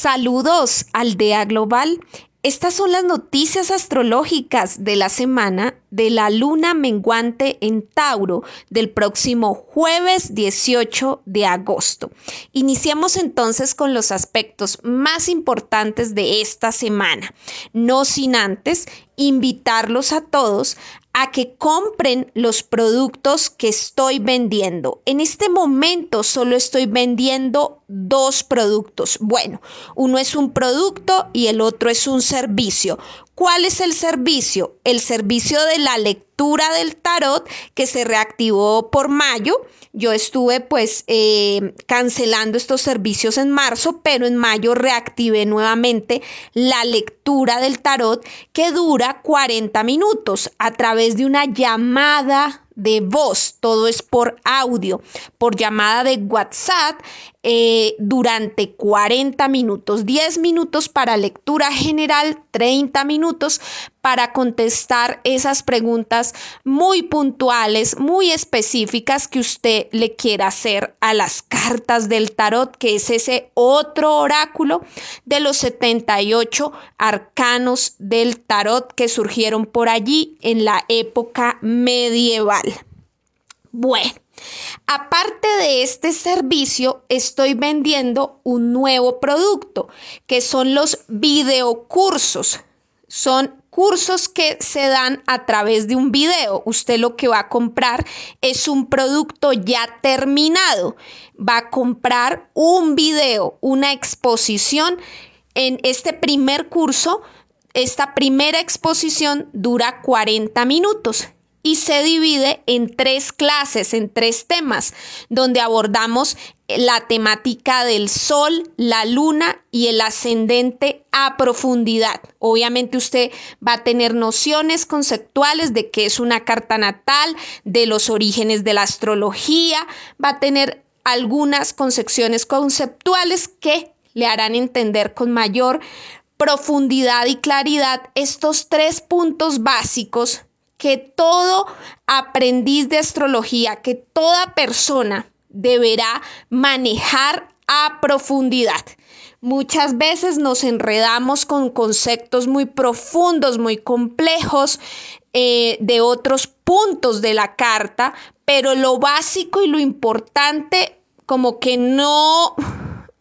Saludos, Aldea Global. Estas son las noticias astrológicas de la semana de la luna menguante en Tauro del próximo jueves 18 de agosto. Iniciamos entonces con los aspectos más importantes de esta semana, no sin antes invitarlos a todos a que compren los productos que estoy vendiendo. En este momento solo estoy vendiendo dos productos. Bueno, uno es un producto y el otro es un servicio. ¿Cuál es el servicio? El servicio de la lectura del tarot que se reactivó por mayo. Yo estuve pues eh, cancelando estos servicios en marzo, pero en mayo reactivé nuevamente la lectura del tarot que dura 40 minutos a través de una llamada de voz, todo es por audio, por llamada de WhatsApp eh, durante 40 minutos, 10 minutos para lectura general, 30 minutos para contestar esas preguntas muy puntuales, muy específicas que usted le quiera hacer a las cartas del tarot, que es ese otro oráculo de los 78 arcanos del tarot que surgieron por allí en la época medieval. Bueno, aparte de este servicio, estoy vendiendo un nuevo producto, que son los videocursos. Son cursos que se dan a través de un video. Usted lo que va a comprar es un producto ya terminado. Va a comprar un video, una exposición. En este primer curso, esta primera exposición dura 40 minutos y se divide en tres clases, en tres temas, donde abordamos la temática del sol, la luna y el ascendente a profundidad. Obviamente usted va a tener nociones conceptuales de qué es una carta natal, de los orígenes de la astrología, va a tener algunas concepciones conceptuales que le harán entender con mayor profundidad y claridad estos tres puntos básicos que todo aprendiz de astrología, que toda persona deberá manejar a profundidad. Muchas veces nos enredamos con conceptos muy profundos, muy complejos eh, de otros puntos de la carta, pero lo básico y lo importante como que no,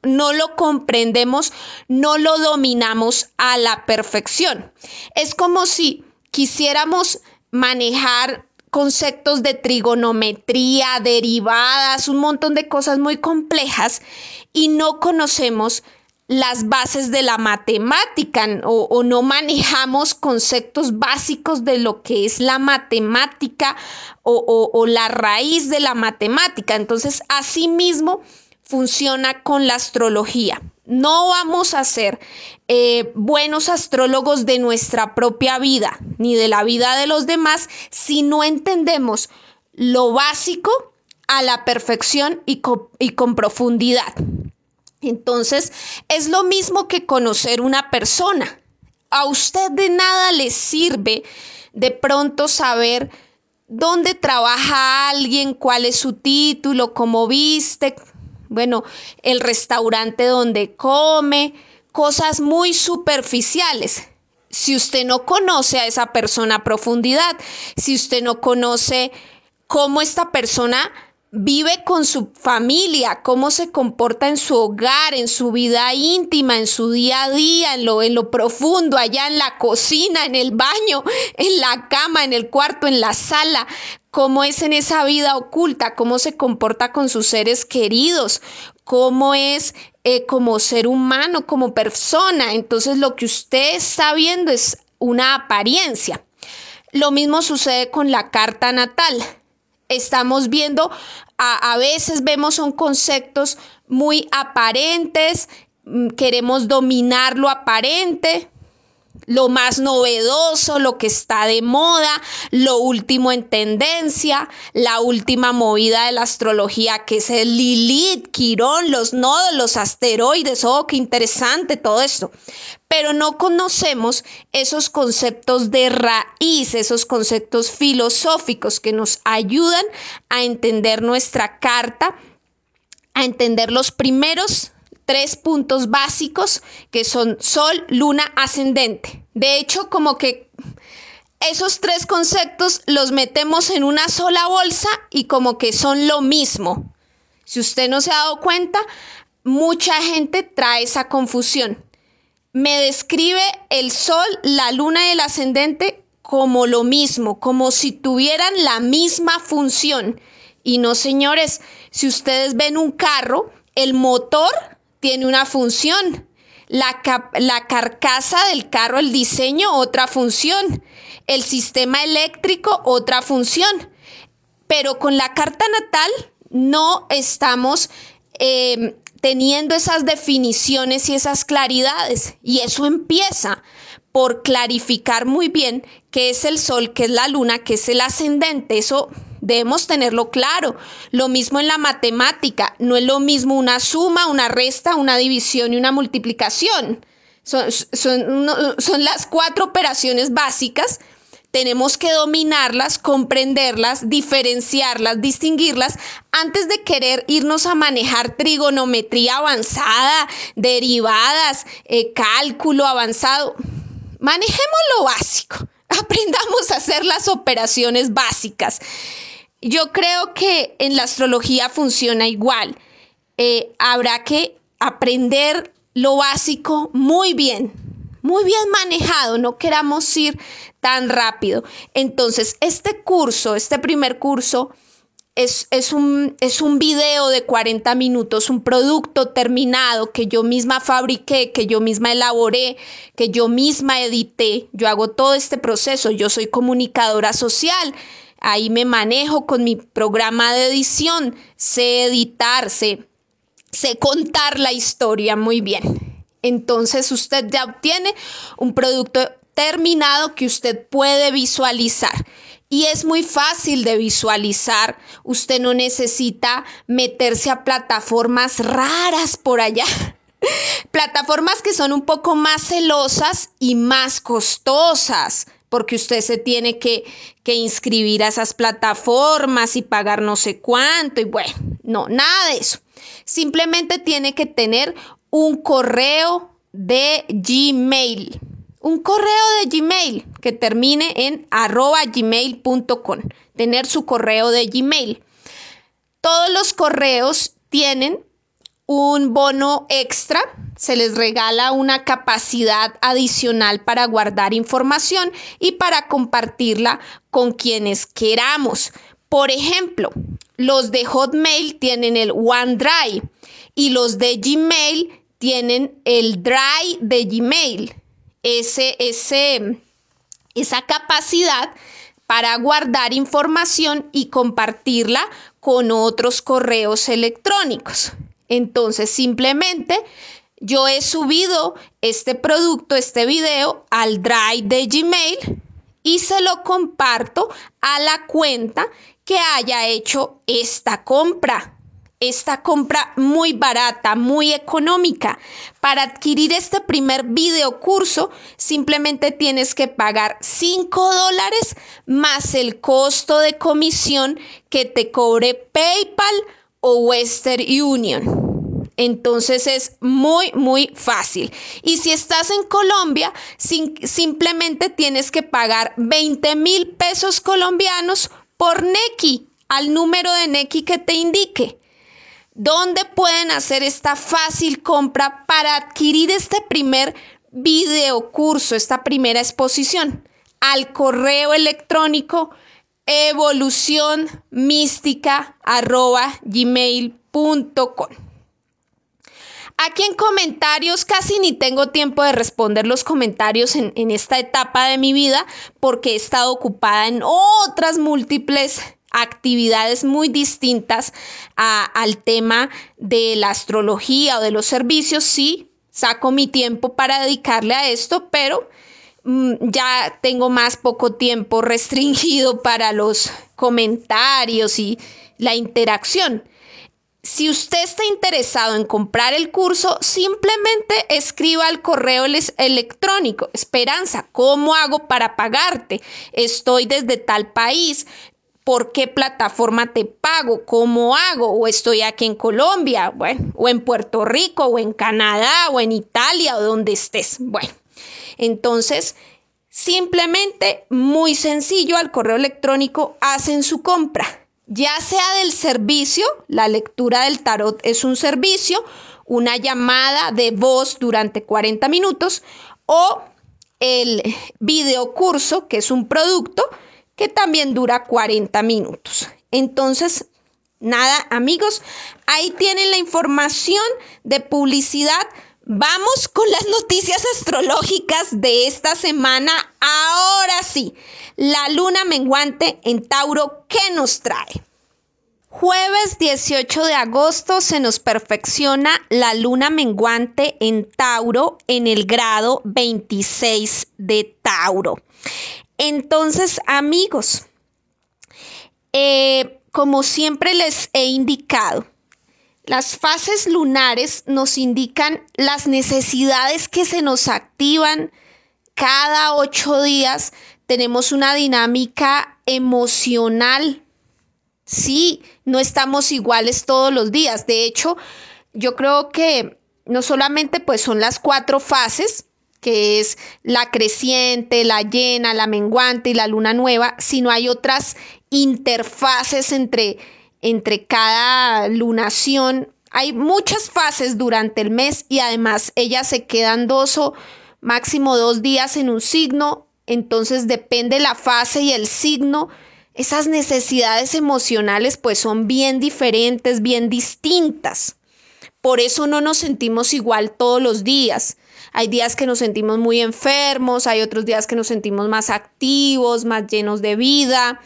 no lo comprendemos, no lo dominamos a la perfección. Es como si quisiéramos manejar conceptos de trigonometría, derivadas, un montón de cosas muy complejas y no conocemos las bases de la matemática o, no manejamos conceptos básicos de lo que es la matemática o, o la raíz de la matemática. Entonces, asimismo, funciona con la astrología. No vamos a ser eh, buenos astrólogos de nuestra propia vida, ni de la vida de los demás, si no entendemos lo básico a la perfección y y con profundidad. Entonces, es lo mismo que conocer una persona. A usted de nada le sirve de pronto saber dónde trabaja alguien, cuál es su título, cómo viste, bueno, el restaurante donde come, cosas muy superficiales. Si usted no conoce a esa persona a profundidad, si usted no conoce cómo esta persona vive con su familia, cómo se comporta en su hogar, en su vida íntima, en su día a día, en lo, en lo profundo, allá en la cocina, en el baño, en la cama, en el cuarto, en la sala, cómo es en esa vida oculta, cómo se comporta con sus seres queridos, cómo es eh, como ser humano, como persona. Entonces lo que usted está viendo es una apariencia. Lo mismo sucede con la carta natal estamos viendo, a, a, veces vemos son conceptos muy aparentes, mm, queremos dominar lo aparente, lo más novedoso, lo que está de moda, lo último en tendencia, la última movida de la astrología que es el Lilith, Quirón, los nodos, los asteroides, oh, qué interesante todo esto. Pero no conocemos esos conceptos de raíz, esos conceptos filosóficos que nos ayudan a entender nuestra carta, a entender los primeros tres puntos básicos que son Sol, Luna, Ascendente. De hecho, como que esos tres conceptos los metemos en una sola bolsa y como que son lo mismo. Si usted no se ha dado cuenta, mucha gente trae esa confusión. Me describe el sol, la luna y el ascendente como lo mismo, como si tuvieran la misma función. Y no, señores, si ustedes ven un carro, el motor tiene una función, la, la, carcasa del carro, el diseño, otra función, el sistema eléctrico, otra función. Pero con la carta natal no estamos em, teniendo esas definiciones y esas claridades. Y eso empieza por clarificar muy bien qué es el sol, qué es la luna, qué es el ascendente. Eso debemos tenerlo claro. Lo mismo en la matemática. No es lo mismo una suma, una resta, una división y una multiplicación. Son, son las cuatro operaciones básicas tenemos que dominarlas, comprenderlas, diferenciarlas, distinguirlas antes de querer irnos a manejar trigonometría avanzada, derivadas, eh, cálculo avanzado. Manejemos lo básico, aprendamos a hacer las operaciones básicas. Yo creo que en la astrología funciona igual. Eh, habrá que aprender lo básico muy bien, muy bien manejado, no queramos ir tan rápido. Entonces, este curso, este primer curso, es, es, un, es un video de 40 minutos, un producto terminado que yo misma fabriqué, que yo misma elaboré, que yo misma edité. Yo hago todo este proceso, yo soy comunicadora social. Ahí me manejo con mi programa de edición, sé editar, sé, sé contar la historia muy bien. Entonces usted ya obtiene un producto terminado que usted puede visualizar. Y es muy fácil de visualizar. Usted no necesita meterse a plataformas raras por allá. plataformas que son un poco más celosas y más costosas, porque usted se tiene que, que, inscribir a esas plataformas y pagar no sé cuánto. Y bueno, no, nada de eso. Simplemente tiene que tener un correo de Gmail. Un correo de Gmail que termine en arroba gmail.com. Tener su correo de Gmail. Todos los correos tienen un bono extra, se les regala una capacidad adicional para guardar información y para compartirla con quienes queramos. Por ejemplo, los de Hotmail tienen el OneDrive y los de Gmail tienen el Drive de Gmail, ese, ese, esa capacidad para guardar información y compartirla con otros correos electrónicos. Entonces, simplemente yo he subido este producto, este video al Drive de Gmail y se lo comparto a la cuenta que haya hecho esta compra esta compra muy barata, muy económica. Para adquirir este primer video curso, simplemente tienes que pagar 5 dólares más el costo de comisión que te cobre PayPal o Western Union. Entonces es muy, muy fácil. Y si estás en Colombia, simplemente tienes que pagar 20 mil pesos colombianos por Neki, al número de Neki que te indique. ¿Dónde pueden hacer esta fácil compra para adquirir este primer video curso, esta primera exposición? Al correo electrónico evolucionmística.gmail.com. Aquí en comentarios casi ni tengo tiempo de responder los comentarios en, en, esta etapa de mi vida porque he estado ocupada en otras múltiples actividades muy distintas al tema de la astrología o de los servicios, sí, saco mi tiempo para dedicarle a esto, pero mm, ya tengo más poco tiempo restringido para los comentarios y la interacción. Si usted está interesado en comprar el curso, simplemente escriba al correo electrónico. Esperanza, ¿cómo hago para pagarte? Estoy desde tal país, por qué plataforma te pago, cómo hago, o estoy aquí en Colombia, bueno, o en Puerto Rico, o en Canadá, o en Italia, o donde estés. Bueno, entonces, simplemente, muy sencillo, al correo electrónico hacen su compra, ya sea del servicio, la lectura del tarot es un servicio, una llamada de voz durante 40 minutos, o el videocurso, que es un producto, que también dura 40 minutos. Entonces, nada, amigos, ahí tienen la información de publicidad. Vamos con las noticias astrológicas de esta semana. Ahora sí, la luna menguante en Tauro, ¿qué nos trae? Jueves 18 de agosto se nos perfecciona la luna menguante en Tauro en el grado 26 de Tauro. Entonces, amigos, eh, como siempre les he indicado, las fases lunares nos indican las necesidades que se nos activan cada ocho días. Tenemos una dinámica emocional. Sí, no estamos iguales todos los días. De hecho, yo creo que no solamente pues son las cuatro fases, que es la creciente, la llena, la menguante y la luna nueva, sino hay otras interfaces entre, entre cada lunación. Hay muchas fases durante el mes y además ellas se quedan dos o máximo dos días en un signo, entonces depende la fase y el signo. Esas necesidades emocionales pues son bien diferentes, bien distintas. Por eso no nos sentimos igual todos los días. Hay días que nos sentimos muy enfermos, hay otros días que nos sentimos más activos, más llenos de vida.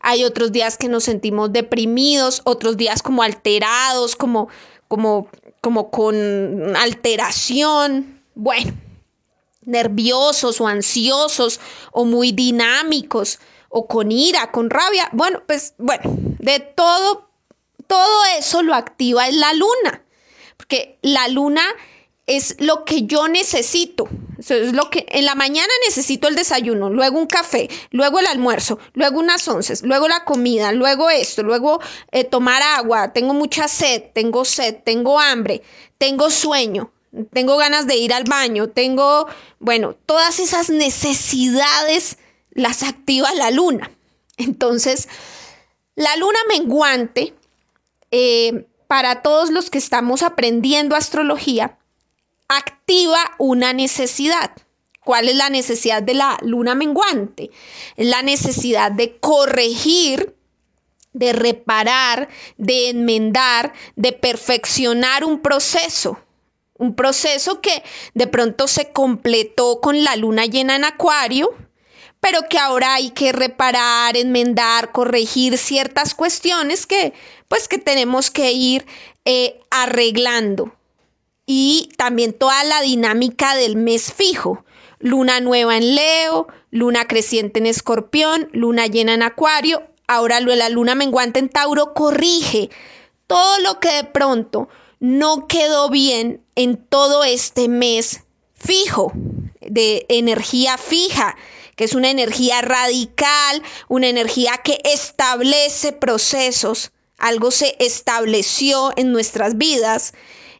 Hay otros días que nos sentimos deprimidos, otros días como alterados, como, como, como con alteración. Bueno, nerviosos o ansiosos o muy dinámicos o con ira, con rabia. Bueno, pues bueno, de todo, todo eso lo activa es la luna, porque la luna es lo que yo necesito. es lo que en la mañana necesito el desayuno, luego un café, luego el almuerzo, luego unas once, luego la comida, luego esto, luego eh, tomar agua, tengo mucha sed, tengo sed, tengo hambre, tengo sueño, tengo ganas de ir al baño, tengo, bueno, todas esas necesidades las activa la luna. Entonces, la luna menguante, eh, para todos los que estamos aprendiendo astrología, activa una necesidad. ¿Cuál es la necesidad de la luna menguante? Es la necesidad de corregir, de reparar, de enmendar, de perfeccionar un proceso. Un proceso que de pronto se completó con la luna llena en acuario, pero que ahora hay que reparar, enmendar, corregir ciertas cuestiones que pues que tenemos que ir eh, arreglando y también toda la dinámica del mes fijo. Luna nueva en Leo, luna creciente en Escorpión, luna llena en Acuario. Ahora la luna menguante en Tauro corrige todo lo que de pronto no quedó bien en todo este mes fijo, de energía fija, que es una energía radical, una energía que establece procesos. Algo se estableció en nuestras vidas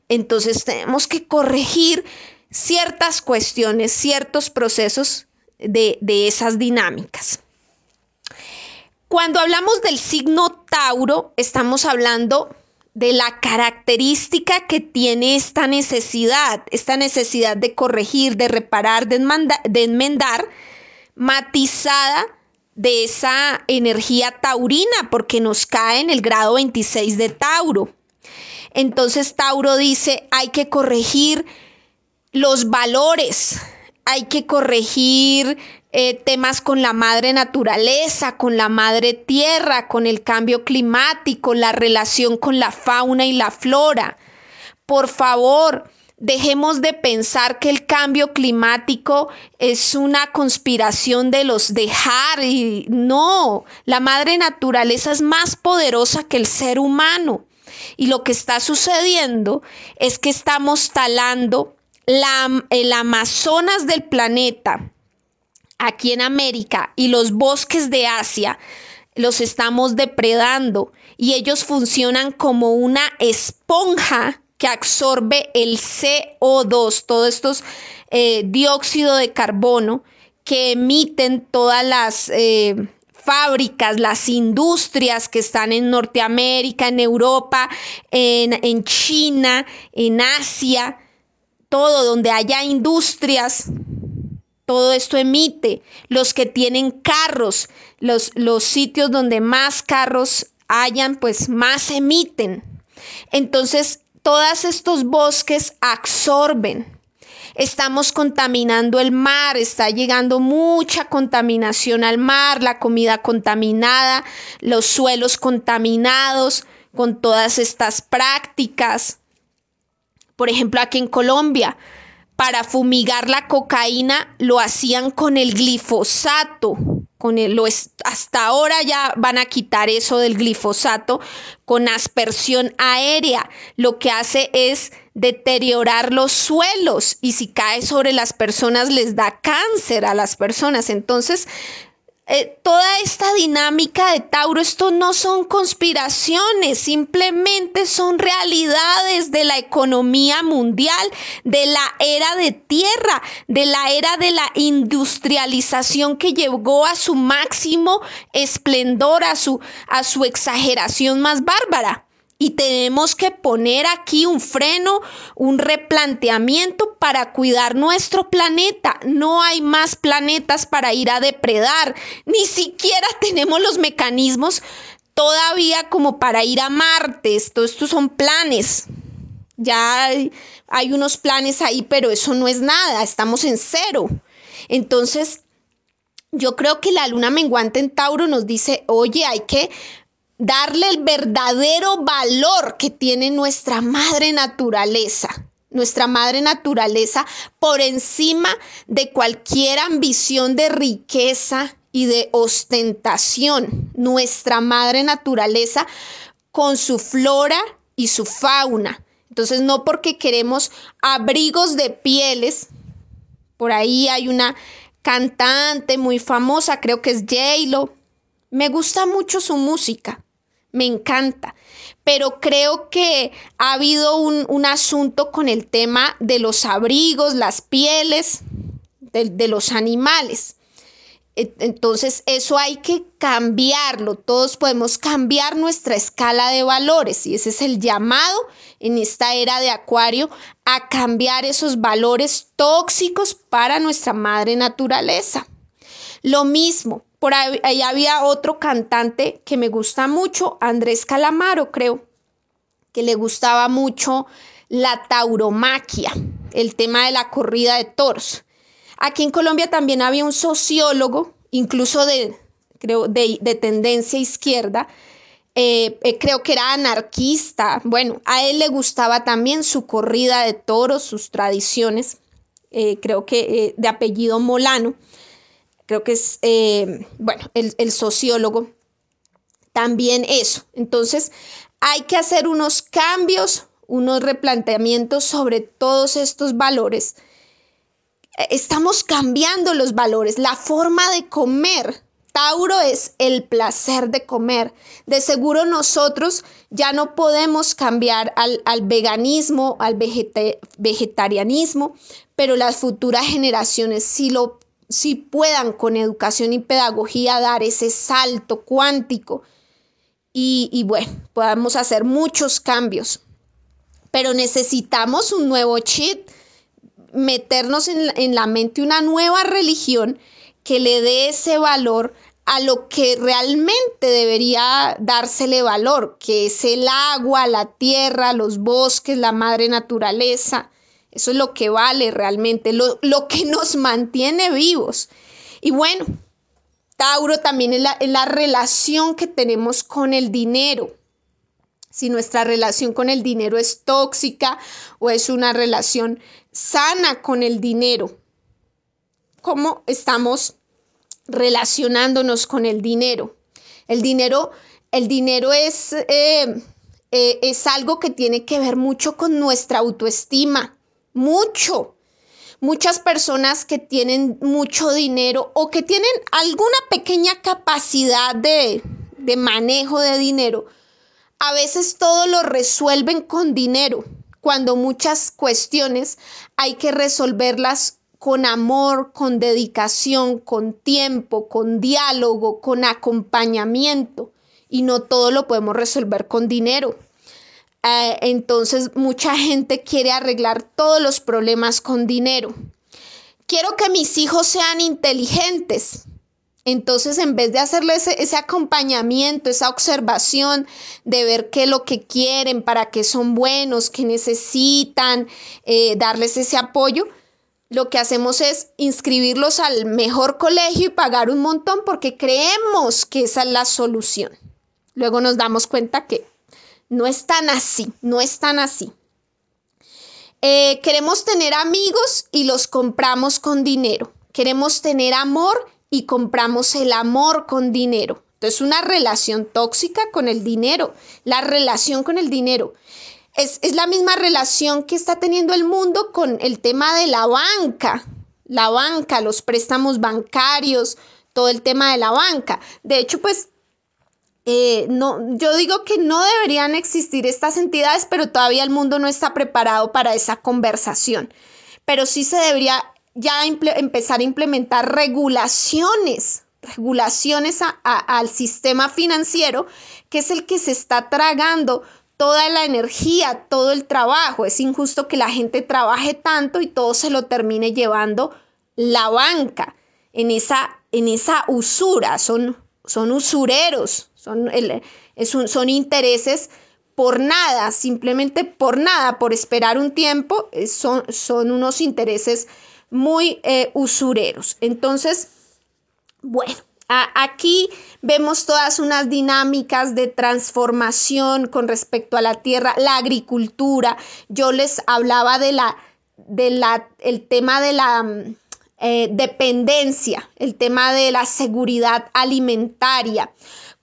entonces tenemos que corregir ciertas cuestiones, ciertos procesos de, esas dinámicas. Cuando hablamos del signo Tauro, estamos hablando de la característica que tiene esta necesidad, esta necesidad de corregir, de reparar, de, de, enmendar, matizada de esa energía taurina, porque nos cae en el grado 26 de Tauro. Entonces Tauro dice, hay que corregir los valores, hay que corregir eh, temas con la madre naturaleza, con la madre tierra, con el cambio climático, la relación con la fauna y la flora. Por favor, dejemos de pensar que el cambio climático es una conspiración de los dejar y no, la madre naturaleza es más poderosa que el ser humano. Y lo que está sucediendo es que estamos talando el Amazonas del planeta aquí en América y los bosques de Asia los estamos depredando y ellos funcionan como una esponja que absorbe el CO2, todos estos eh, dióxido de carbono que emiten todas las eh, fábricas, las industrias que están en Norteamérica, en Europa, en, en China, en Asia, todo donde haya industrias todo esto emite. Los que tienen carros, los, los sitios donde más carros hayan, pues más emiten. Entonces, todos estos bosques absorben. Estamos contaminando el mar, está llegando mucha contaminación al mar, la comida contaminada, los suelos contaminados con todas estas prácticas. Por ejemplo, aquí en Colombia, para fumigar la cocaína lo hacían con el glifosato. Con el, lo hasta ahora ya van a quitar eso del glifosato con aspersión aérea. Lo que hace es deteriorar los suelos y si cae sobre las personas les da cáncer a las personas. Entonces, eh, toda esta dinámica de Tauro, esto no son conspiraciones, simplemente son realidades de la economía mundial, de la era de tierra, de la era de la industrialización que llegó a su máximo esplendor, a su, a su exageración más bárbara. Y tenemos que poner aquí un freno, un replanteamiento para cuidar nuestro planeta. No hay más planetas para ir a depredar. Ni siquiera tenemos los mecanismos todavía como para ir a Marte. Esto, estos son planes. Ya hay, hay unos planes ahí, pero eso no es nada. Estamos en cero. Entonces, yo creo que la luna menguante en Tauro nos dice, oye, hay que darle el verdadero valor que tiene nuestra madre naturaleza. Nuestra madre naturaleza por encima de cualquier ambición de riqueza y de ostentación. Nuestra madre naturaleza con su flora y su fauna. Entonces, no porque queremos abrigos de pieles, por ahí hay una cantante muy famosa, creo que es J-Lo. Me gusta mucho su música me encanta. Pero creo que ha habido un, asunto con el tema de los abrigos, las pieles de, los animales. Entonces, eso hay que cambiarlo. Todos podemos cambiar nuestra escala de valores y ese es el llamado en esta era de Acuario a cambiar esos valores tóxicos para nuestra madre naturaleza. Lo mismo, por ahí, había otro cantante que me gusta mucho, Andrés Calamaro, creo, que le gustaba mucho la tauromaquia, el tema de la corrida de toros. Aquí en Colombia también había un sociólogo, incluso de, creo, de, tendencia izquierda, eh, eh, creo que era anarquista. Bueno, a él le gustaba también su corrida de toros, sus tradiciones, eh, creo que de apellido Molano creo que es, eh, bueno, el, sociólogo, también eso. Entonces, hay que hacer unos cambios, unos replanteamientos sobre todos estos valores. Estamos cambiando los valores, la forma de comer. Tauro es el placer de comer. De seguro nosotros ya no podemos cambiar al, veganismo, al vegetarianismo, pero las futuras generaciones sí lo si puedan con educación y pedagogía dar ese salto cuántico y, bueno, podamos hacer muchos cambios. Pero necesitamos un nuevo chip, meternos en, en la mente una nueva religión que le dé ese valor a lo que realmente debería dársele valor, que es el agua, la tierra, los bosques, la madre naturaleza. Eso es lo que vale realmente, lo, que nos mantiene vivos. Y bueno, Tauro también es la, es la relación que tenemos con el dinero. Si nuestra relación con el dinero es tóxica o es una relación sana con el dinero. ¿Cómo estamos relacionándonos con el dinero? El dinero, el dinero es, eh, eh, es algo que tiene que ver mucho con nuestra autoestima mucho. Muchas personas que tienen mucho dinero o que tienen alguna pequeña capacidad de, de manejo de dinero, a veces todo lo resuelven con dinero, cuando muchas cuestiones hay que resolverlas con amor, con dedicación, con tiempo, con diálogo, con acompañamiento. Y no todo lo podemos resolver con dinero. Eh, entonces mucha gente quiere arreglar todos los problemas con dinero. Quiero que mis hijos sean inteligentes. Entonces, en vez de hacerles ese, acompañamiento, esa observación de ver qué es lo que quieren, para qué son buenos, qué necesitan, eh, darles ese apoyo, lo que hacemos es inscribirlos al mejor colegio y pagar un montón porque creemos que esa es la solución. Luego nos damos cuenta que no es tan así, no es tan así. Eh, queremos tener amigos y los compramos con dinero. Queremos tener amor y compramos el amor con dinero. Entonces, una relación tóxica con el dinero, la relación con el dinero. Es, es, la misma relación que está teniendo el mundo con el tema de la banca. La banca, los préstamos bancarios, todo el tema de la banca. De hecho, pues, eh, no, yo digo que no deberían existir estas entidades, pero todavía el mundo no está preparado para esa conversación. Pero sí se debería ya empezar a implementar regulaciones, regulaciones al sistema financiero, que es el que se está tragando toda la energía, todo el trabajo. Es injusto que la gente trabaje tanto y todo se lo termine llevando la banca en esa, en esa usura. Son, son usureros, son, son intereses por nada, simplemente por nada, por esperar un tiempo, eh, son, son unos intereses muy eh, usureros. Entonces, bueno, aquí vemos todas unas dinámicas de transformación con respecto a la tierra, la agricultura. Yo les hablaba de la, de la, el tema de la mm, eh, dependencia, el tema de la seguridad alimentaria,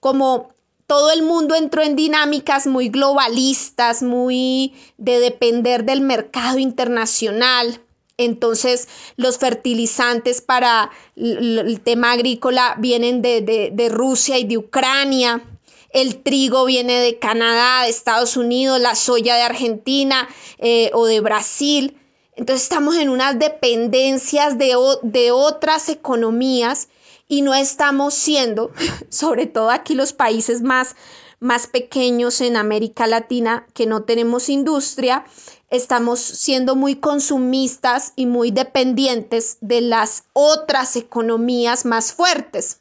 como todo el mundo entró en dinámicas muy globalistas, muy de depender del mercado internacional. Entonces, los fertilizantes para el tema agrícola vienen de, Rusia y de Ucrania. El trigo viene de Canadá, de Estados Unidos, la soya de Argentina eh, o de Brasil. Entonces estamos en unas dependencias de, de otras economías y no estamos siendo, sobre todo aquí los países más, más pequeños en América Latina, que no tenemos industria, estamos siendo muy consumistas y muy dependientes de las otras economías más fuertes.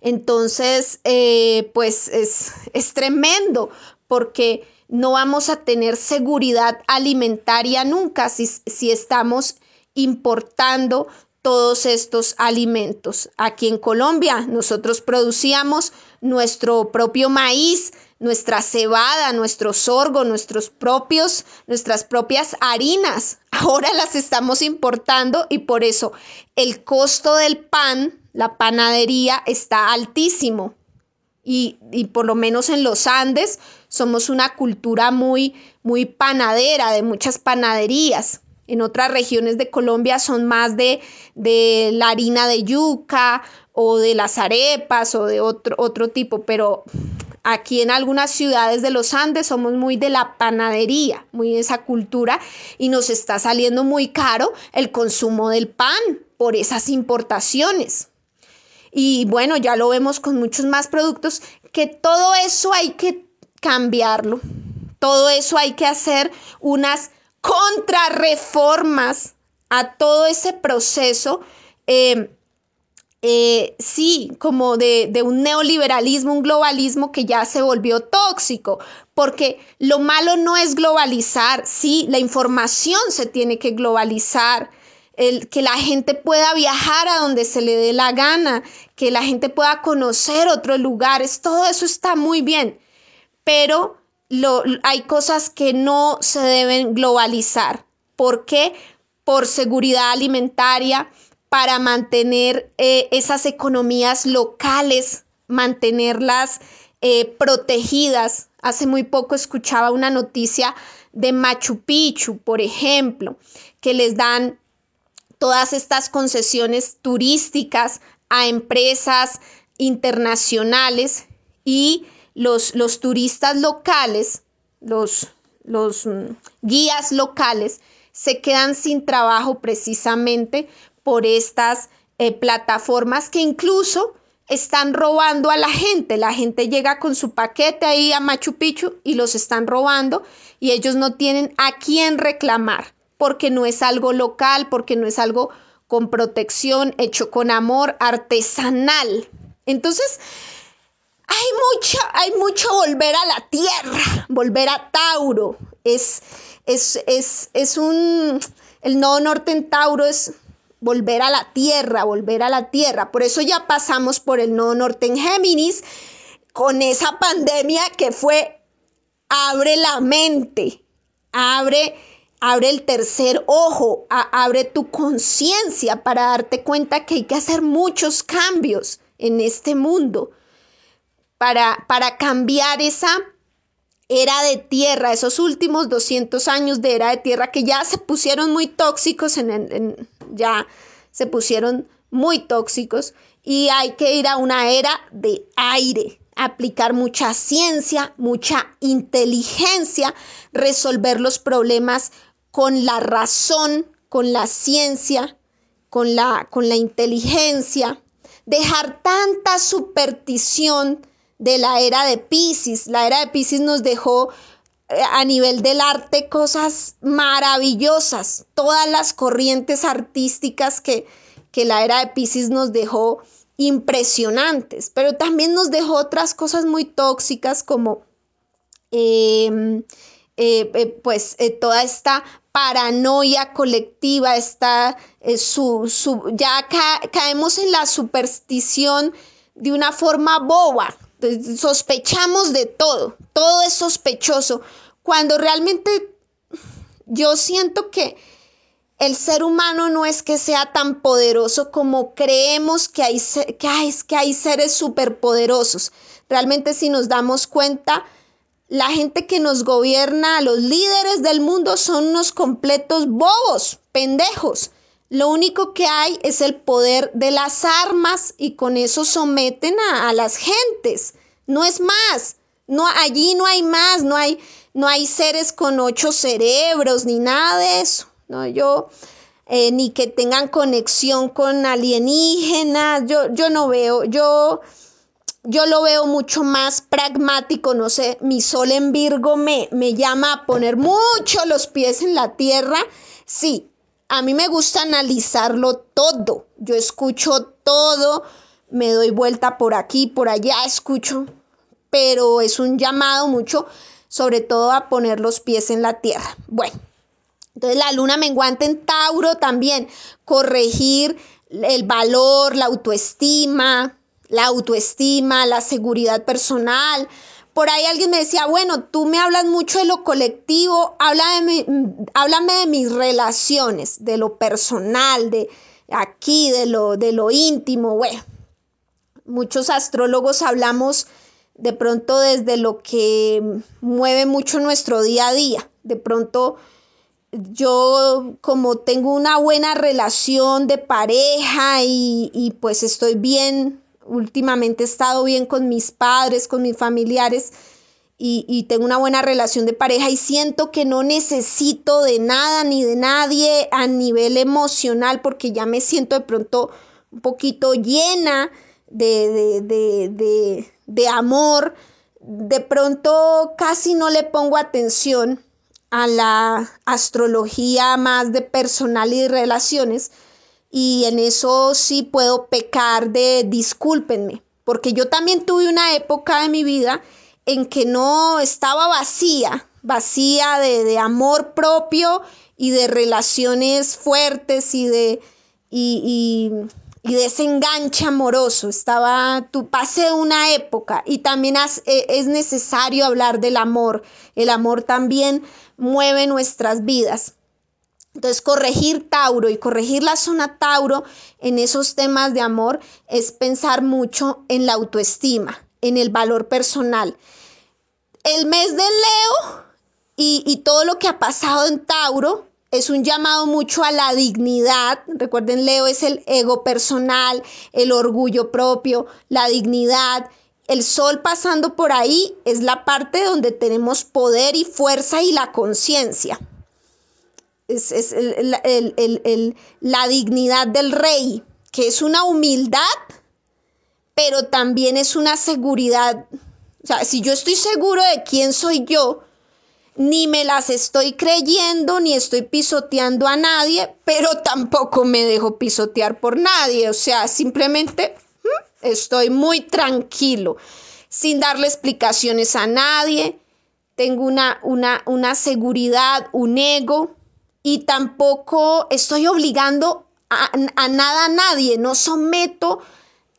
Entonces, eh, pues es, es tremendo porque no vamos a tener seguridad alimentaria nunca si, si estamos importando todos estos alimentos. Aquí en Colombia nosotros producíamos nuestro propio maíz, nuestra cebada, nuestro sorgo, nuestros propios, nuestras propias harinas. Ahora las estamos importando y por eso el costo del pan, la panadería, está altísimo. Y, y, por lo menos en los Andes somos una cultura muy, muy panadera, de muchas panaderías. En otras regiones de Colombia son más de, de la harina de yuca o de las arepas o de otro, otro tipo, pero Aquí en algunas ciudades de los Andes somos muy de la panadería, muy de esa cultura y nos está saliendo muy caro el consumo del pan por esas importaciones. Y bueno, ya lo vemos con muchos más productos, que todo eso hay que cambiarlo. Todo eso hay que hacer unas contrarreformas a todo ese proceso. Eh, eh, sí, como de, de, un neoliberalismo, un globalismo que ya se volvió tóxico, porque lo malo no es globalizar, sí, la información se tiene que globalizar, el, que la gente pueda viajar a donde se le dé la gana, que la gente pueda conocer otros lugares, todo eso está muy bien, pero lo, hay cosas que no se deben globalizar. ¿Por qué? Por seguridad alimentaria, para mantener eh, esas economías locales, mantenerlas eh, protegidas. Hace muy poco escuchaba una noticia de Machu Picchu, por ejemplo, que les dan todas estas concesiones turísticas a empresas internacionales y los, los turistas locales, los, los mm, guías locales, se quedan sin trabajo precisamente por estas eh, plataformas que incluso están robando a la gente. La gente llega con su paquete ahí a Machu Picchu y los están robando y ellos no tienen a quién reclamar porque no es algo local, porque no es algo con protección, hecho con amor, artesanal. Entonces, hay mucho, hay mucho volver a la tierra, volver a Tauro. Es, es, es, es un, el nodo norte en Tauro es volver a la tierra, volver a la tierra. Por eso ya pasamos por el nodo norte en Géminis con esa pandemia que fue abre la mente, abre, abre el tercer ojo, abre tu conciencia para darte cuenta que hay que hacer muchos cambios en este mundo para, para cambiar esa era de tierra, esos últimos 200 años de era de tierra que ya se pusieron muy tóxicos, en, ya se pusieron muy tóxicos y hay que ir a una era de aire, aplicar mucha ciencia, mucha inteligencia, resolver los problemas con la razón, con la ciencia, con la, con la inteligencia, dejar tanta superstición de la era de Pisces. La era de Pisces nos dejó eh, a nivel del arte cosas maravillosas, todas las corrientes artísticas que, que la era de Pisces nos dejó impresionantes, pero también nos dejó otras cosas muy tóxicas como em, eh, eh, pues toda esta paranoia colectiva, está su, su, ya caemos en la superstición de una forma boba, sospechamos de todo, todo es sospechoso, cuando realmente yo siento que el ser humano no es que sea tan poderoso como creemos que hay, que hay, que hay seres superpoderosos. Realmente si nos damos cuenta, la gente que nos gobierna, los líderes del mundo son unos completos bobos, pendejos. Lo único que hay es el poder de las armas y con eso someten a, las gentes. No es más. No, allí no hay más, no hay, no hay seres con ocho cerebros ni nada de eso. No, yo, eh, ni que tengan conexión con alienígenas, yo, yo no veo, yo, yo lo veo mucho más pragmático, no sé, mi sol en Virgo me, me llama a poner mucho los pies en la tierra. Sí, a mí me gusta analizarlo todo. Yo escucho todo, me doy vuelta por aquí, por allá, escucho, pero es un llamado mucho, sobre todo a poner los pies en la tierra. Bueno, entonces la luna menguante en Tauro también, corregir el valor, la autoestima, la autoestima, la seguridad personal, por ahí alguien me decía, bueno, tú me hablas mucho de lo colectivo, háblame, háblame de mis relaciones, de lo personal, de aquí, de lo, de lo íntimo. Bueno, muchos astrólogos hablamos de pronto desde lo que mueve mucho nuestro día a día. De pronto yo como tengo una buena relación de pareja y, y pues estoy bien últimamente he estado bien con mis padres, con mis familiares y, tengo una buena relación de pareja y siento que no necesito de nada ni de nadie a nivel emocional porque ya me siento de pronto un poquito llena de, de, de amor. De pronto casi no le pongo atención a la astrología más de personal y de relaciones y en eso sí puedo pecar de discúlpenme, porque yo también tuve una época de mi vida en que no estaba vacía, vacía de, amor propio y de relaciones fuertes y de, y, y, de ese enganche amoroso. Estaba, tú pasé una época y también e, es necesario hablar del amor. El amor también mueve nuestras vidas. Entonces, corregir Tauro y corregir la zona Tauro en esos temas de amor es pensar mucho en la autoestima, en el valor personal. El mes de Leo y, todo lo que ha pasado en Tauro es un llamado mucho a la dignidad. Recuerden, Leo es el ego personal, el orgullo propio, la dignidad. El sol pasando por ahí es la parte donde tenemos poder y fuerza y la conciencia. Es, la dignidad del rey, que es una humildad, pero también es una seguridad. O sea, si yo estoy seguro de quién soy yo, ni me las estoy creyendo, ni estoy pisoteando a nadie, pero tampoco me dejo pisotear por nadie. O sea, simplemente estoy muy tranquilo, sin darle explicaciones a nadie. Tengo una, una, una seguridad, un ego, y tampoco estoy obligando a, a nada a nadie, no someto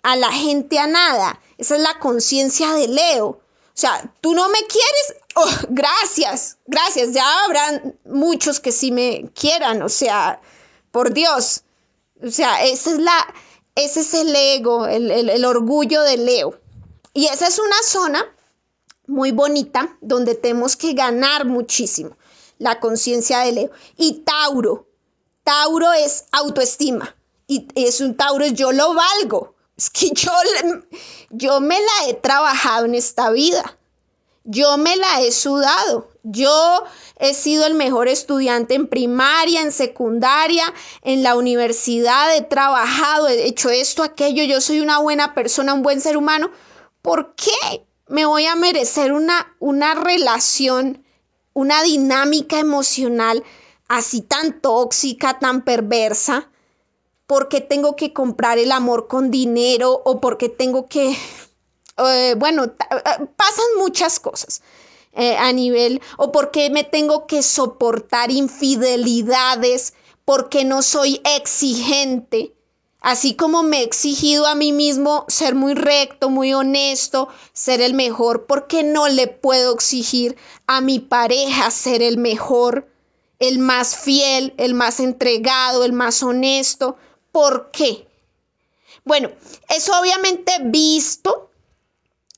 a la gente a nada. Esa es la conciencia de Leo. O sea, tú no me quieres, oh, gracias, gracias. Ya habrán muchos que sí me quieran, o sea, por Dios. O sea, esa es la, ese es el ego, el, el orgullo de Leo. Y esa es una zona muy bonita donde tenemos que ganar muchísimo la conciencia de Leo. Y Tauro, Tauro es autoestima. Y es un Tauro, yo lo valgo. Es que yo, yo me la he trabajado en esta vida. Yo me la he sudado. Yo he sido el mejor estudiante en primaria, en secundaria, en la universidad. He trabajado, he hecho esto, aquello. Yo soy una buena persona, un buen ser humano. ¿Por qué me voy a merecer una, una relación, una dinámica emocional así tan tóxica, tan perversa? porque tengo que comprar el amor con dinero o porque tengo que, eh, bueno, eh, pasan muchas cosas. Eh, a nivel, o porque me tengo que soportar infidelidades, porque no soy exigente, así como me he exigido a mí mismo ser muy recto, muy honesto, ser el mejor, porque no le puedo exigir a mi pareja ser el mejor, el más fiel, el más entregado, el más honesto, ¿Por qué? Bueno, eso obviamente visto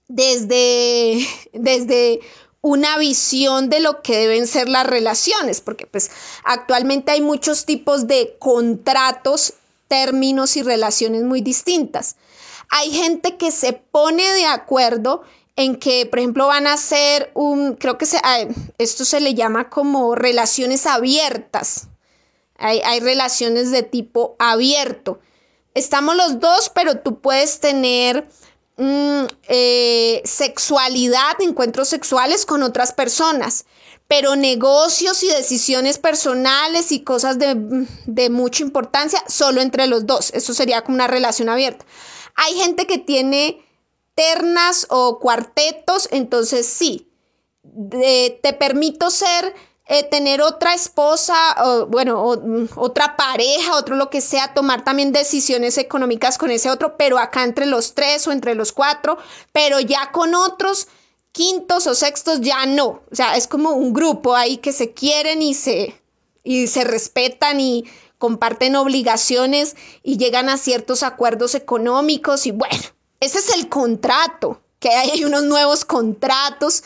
desde, desde una visión de lo que deben ser las relaciones, porque pues actualmente hay muchos tipos de contratos, términos y relaciones muy distintas. Hay gente que se pone de acuerdo en que, por ejemplo, van a hacer un, creo que se, esto se le llama como relaciones abiertas, hay, relaciones de tipo abierto. Estamos los dos, pero tú puedes tener mm, eh, sexualidad, encuentros sexuales con otras personas, pero negocios y decisiones personales y cosas de, de, mucha importancia solo entre los dos. Eso sería como una relación abierta. Hay gente que tiene ternas o cuartetos, entonces sí, te permito ser eh, tener otra esposa, o, bueno, mm, otra pareja, otro lo que sea, tomar también decisiones económicas con ese otro, pero acá entre los tres o entre los cuatro, pero ya con otros quintos o sextos ya no. O sea, es como un grupo ahí que se quieren y se, y se respetan y comparten obligaciones y llegan a ciertos acuerdos económicos y bueno, ese es el contrato, que hay unos nuevos contratos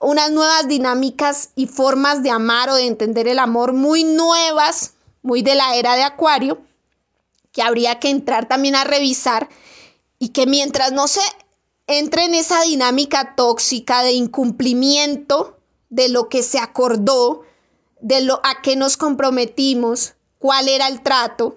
unas nuevas dinámicas y formas de amar o de entender el amor muy nuevas, muy de la era de Acuario, que habría que entrar también a revisar y que mientras no se entre en esa dinámica tóxica de incumplimiento de lo que se acordó, de lo a qué nos comprometimos, cuál era el trato,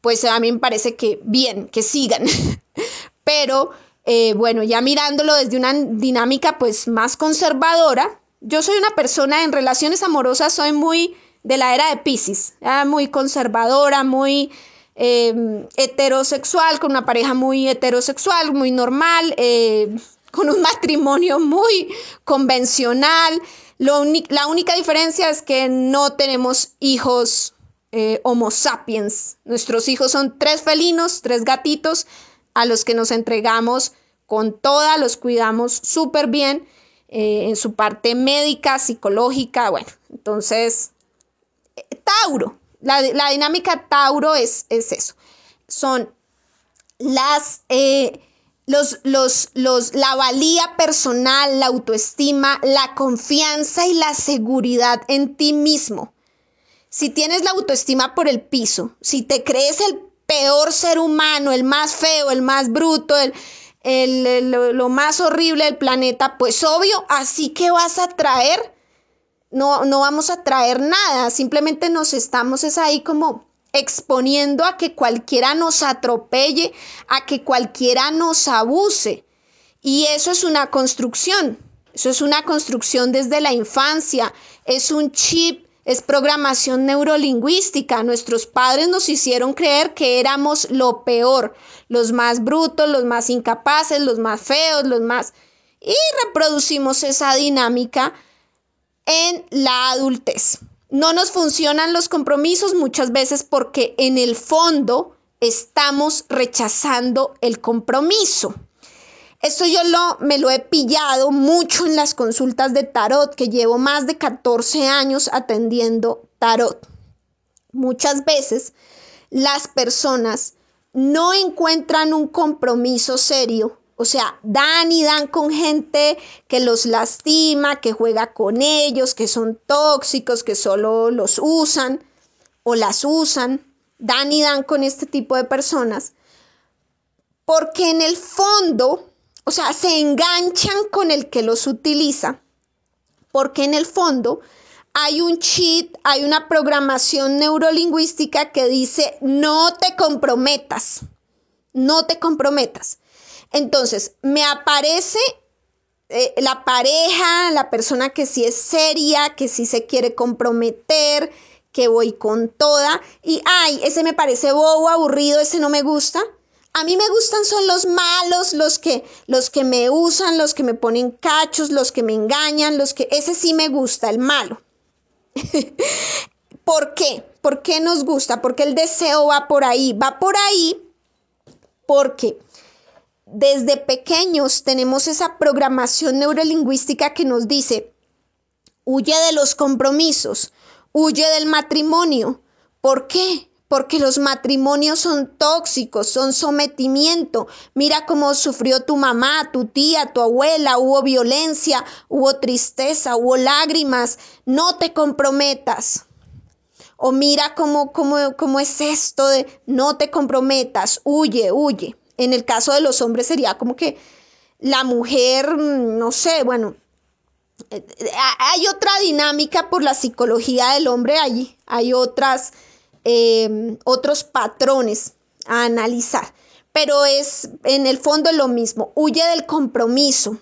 pues a mí me parece que bien, que sigan. Pero eh, bueno, ya mirándolo desde una dinámica pues más conservadora, yo soy una persona en relaciones amorosas, soy muy de la era de Pisces, muy conservadora, muy em, heterosexual, con una pareja muy heterosexual, muy normal, eh, con un matrimonio muy convencional. la única diferencia es que no tenemos hijos eh, homo sapiens. Nuestros hijos son tres felinos, tres gatitos, a los que nos entregamos con toda, los cuidamos súper bien eh, en su parte médica, psicológica, bueno, entonces, eh, Tauro, la, dinámica Tauro es, es, eso, son las... Eh, los, los, los, la valía personal, la autoestima, la confianza y la seguridad en ti mismo. si tienes la autoestima por el piso, si te crees el peor ser humano, el más feo, el más bruto, el, lo más horrible del planeta, pues obvio, así que vas a traer, no, no vamos a traer nada, simplemente nos estamos es ahí como exponiendo a que cualquiera nos atropelle, a que cualquiera nos abuse. Y eso es una construcción, eso es una construcción desde la infancia, es un chip es programación neurolingüística. Nuestros padres nos hicieron creer que éramos lo peor, los más brutos, los más incapaces, los más feos, los más... Y reproducimos esa dinámica en la adultez. No nos funcionan los compromisos muchas veces porque en el fondo estamos rechazando el compromiso. Esto yo lo, me lo he pillado mucho en las consultas de tarot, que llevo más de 14 años atendiendo tarot. Muchas veces las personas no encuentran un compromiso serio, o sea, dan y dan con gente que los lastima, que juega con ellos, que son tóxicos, que solo los usan o las usan, dan y dan con este tipo de personas, porque en el fondo o sea, se enganchan con el que los utiliza, porque en el fondo hay un cheat, hay una programación neurolingüística que dice no te comprometas, no te comprometas. Entonces, me aparece eh, la pareja, la persona que sí es seria, que sí se quiere comprometer, que voy con toda, y ay, ese me parece bobo, aburrido, ese no me gusta. A mí me gustan son los malos, los que, los que me usan, los que me ponen cachos, los que me engañan, los que... Ese sí me gusta, el malo. ¿Por qué? ¿Por qué nos gusta? Porque el deseo va por ahí. Va por ahí porque desde pequeños tenemos esa programación neurolingüística que nos dice, huye de los compromisos, huye del matrimonio. ¿Por qué? Porque los matrimonios son tóxicos, son sometimiento. Mira cómo sufrió tu mamá, tu tía, tu abuela, hubo violencia, hubo tristeza, hubo lágrimas. No te comprometas. O mira cómo, cómo, cómo es esto de no te comprometas, huye, huye. En el caso de los hombres sería como que la mujer, no sé, bueno, eh, eh, hay otra dinámica por la psicología del hombre allí, hay otras Em, otros patrones a analizar. Pero es en el fondo lo mismo, huye del compromiso,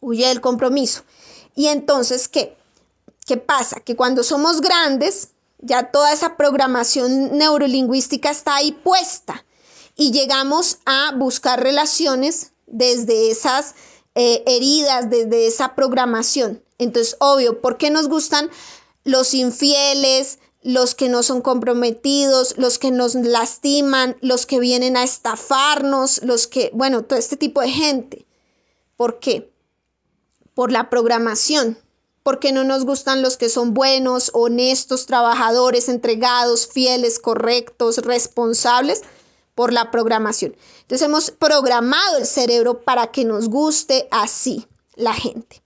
huye del compromiso. Y entonces, ¿qué? ¿Qué pasa? Que cuando somos grandes, ya toda esa programación neurolingüística está ahí puesta y llegamos a buscar relaciones desde esas eh, heridas, desde esa programación. Entonces, obvio, ¿por qué nos gustan los infieles, los que no son comprometidos, los que nos lastiman, los que vienen a estafarnos, los que, bueno, todo este tipo de gente. ¿Por qué? Por la programación. Porque no nos gustan los que son buenos, honestos, trabajadores, entregados, fieles, correctos, responsables por la programación. Entonces hemos programado el cerebro para que nos guste así la gente.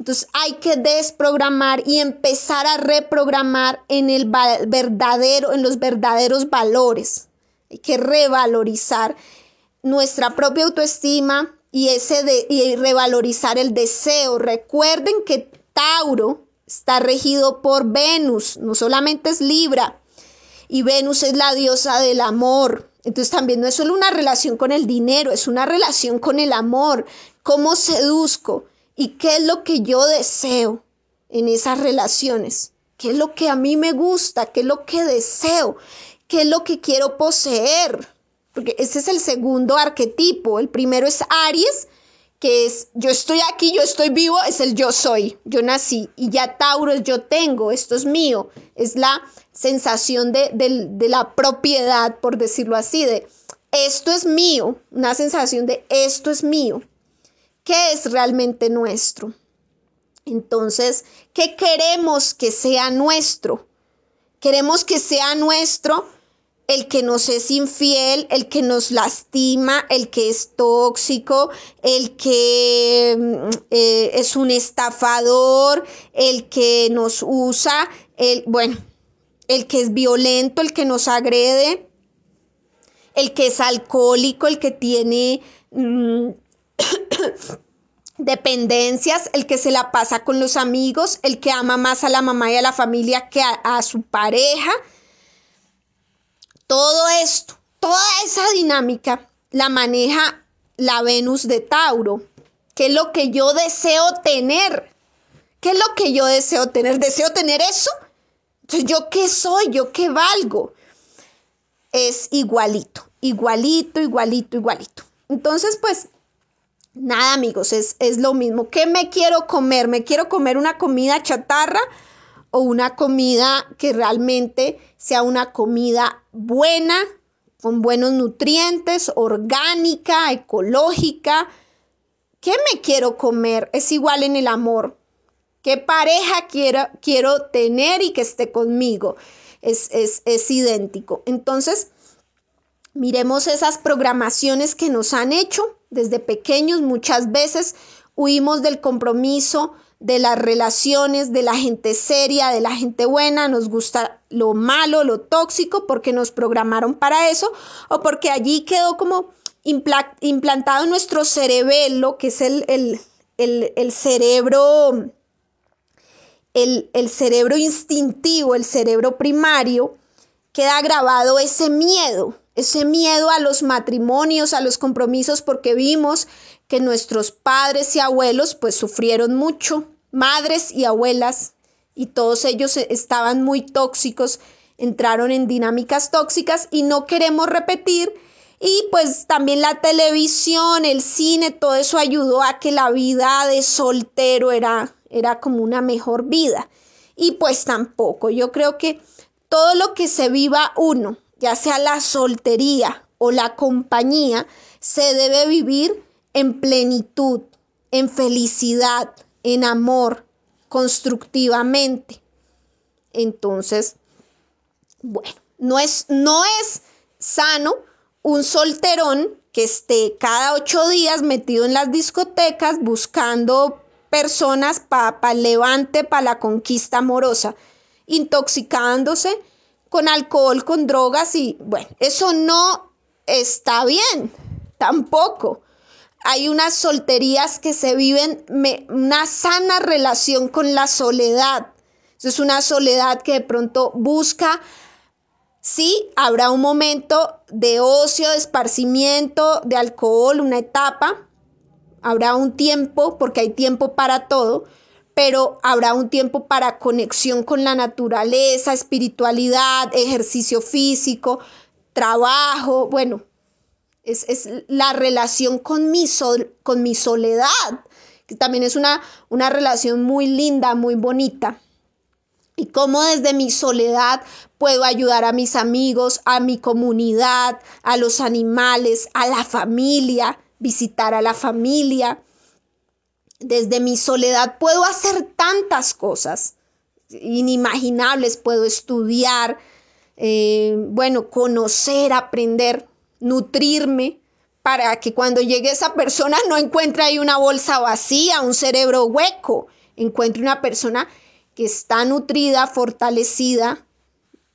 Entonces hay que desprogramar y empezar a reprogramar en el verdadero, en los verdaderos valores. Hay que revalorizar nuestra propia autoestima y ese y revalorizar el deseo. Recuerden que Tauro está regido por Venus, no solamente es Libra, y Venus es la diosa del amor. Entonces también no es solo una relación con el dinero, es una relación con el amor. ¿Cómo seduzco? ¿Y qué es lo que yo deseo en esas relaciones? ¿Qué es lo que a mí me gusta? ¿Qué es lo que deseo? ¿Qué es lo que quiero poseer? Porque ese es el segundo arquetipo. El primero es Aries, que es yo estoy aquí, yo estoy vivo, es el yo soy, yo nací. Y ya Tauro es yo tengo, esto es mío. Es la sensación de, de la propiedad, por decirlo así, de esto es mío, una sensación de esto es mío qué es realmente nuestro. Entonces, ¿qué queremos que sea nuestro? Queremos que sea nuestro el que nos es infiel, el que nos lastima, el que es tóxico, el que mm, eh, es un estafador, el que nos usa, el, bueno, el que es violento, el que nos agrede, el que es alcohólico, el que tiene mm, dependencias, el que se la pasa con los amigos, el que ama más a la mamá y a la familia que a, su pareja. Todo esto, toda esa dinámica la maneja la Venus de Tauro. ¿Qué es lo que yo deseo tener? ¿Qué es lo que yo deseo tener? ¿Deseo tener eso? Entonces, ¿yo qué soy? ¿Yo qué valgo? Es igualito, igualito, igualito, igualito. Entonces, pues, nada, amigos, es, es lo mismo. ¿Qué me quiero comer? ¿Me quiero comer una comida chatarra o una comida que realmente sea una comida buena, con buenos nutrientes, orgánica, ecológica? ¿Qué me quiero comer? Es igual en el amor. ¿Qué pareja quiero, quiero tener y que esté conmigo? Es, es, es idéntico. Entonces, miremos esas programaciones que nos han hecho desde pequeños. Muchas veces huimos del compromiso, de las relaciones, de la gente seria, de la gente buena, nos gusta lo malo, lo tóxico, porque nos programaron para eso, o porque allí quedó como implantado en nuestro cerebelo, que es el, el, cerebro, el, el cerebro instintivo, el cerebro primario, queda grabado ese miedo, ese miedo a los matrimonios, a los compromisos, porque vimos que nuestros padres y abuelos pues sufrieron mucho, madres y abuelas, y todos ellos estaban muy tóxicos, entraron en dinámicas tóxicas y no queremos repetir y pues también la televisión, el cine, todo eso ayudó a que la vida de soltero era, era como una mejor vida. Y pues tampoco, yo creo que todo lo que se viva uno, ya sea la soltería o la compañía, se debe vivir en plenitud, en felicidad, en amor, constructivamente. Entonces, bueno, no es, no es sano un solterón que esté cada ocho días metido en las discotecas buscando personas para el levante, para la conquista amorosa, intoxicándose con alcohol, con drogas y bueno, eso no está bien, tampoco. Hay unas solterías que se viven una sana relación con la soledad. es una soledad que de pronto busca Sí, habrá un momento de ocio, de esparcimiento, de alcohol, una etapa. Habrá un tiempo, porque hay tiempo para todo, pero habrá un tiempo para conexión con la naturaleza, espiritualidad, ejercicio físico, trabajo. Bueno, es, la relación con mi, con mi soledad, que también es una, una relación muy linda, muy bonita y cómo desde mi soledad puedo ayudar a mis amigos, a mi comunidad, a los animales, a la familia, visitar a la familia. Desde mi soledad puedo hacer tantas cosas inimaginables, puedo estudiar, eh, bueno, conocer, aprender, nutrirme, para que cuando llegue esa persona no encuentre ahí una bolsa vacía, un cerebro hueco, encuentre una persona que está nutrida, fortalecida,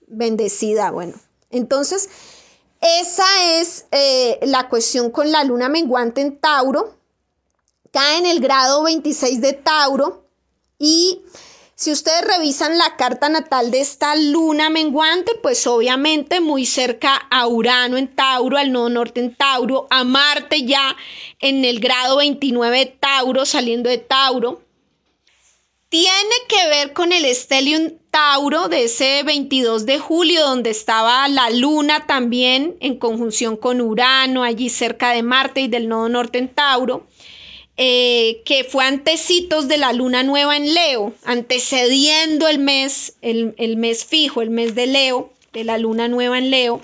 bendecida. Bueno, entonces esa es eh, la cuestión con la luna menguante en Tauro. Cae en el grado 26 de Tauro y si ustedes revisan la carta natal de esta luna menguante, pues obviamente muy cerca a Urano en Tauro, al nodo norte en Tauro, a Marte ya en el grado 29 de Tauro, saliendo de Tauro. Tiene que ver con el Stellium Tauro de ese 22 de julio, donde estaba la luna también en conjunción con Urano, allí cerca de Marte y del nodo norte en Tauro. Eh, que fue antecitos de la luna nueva en Leo, antecediendo el mes, el, mes fijo, el mes de Leo, de la luna nueva en Leo,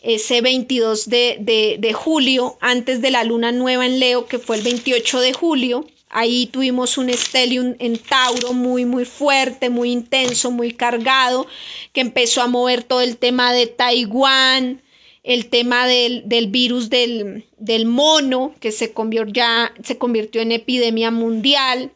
ese 22 de, de julio, antes de la luna nueva en Leo, que fue el 28 de julio. Ahí tuvimos un stellium en Tauro muy, muy fuerte, muy intenso, muy cargado, que empezó a mover todo el tema de Taiwán, el tema del, virus del, mono, que se convirtió, ya, se convirtió en epidemia mundial,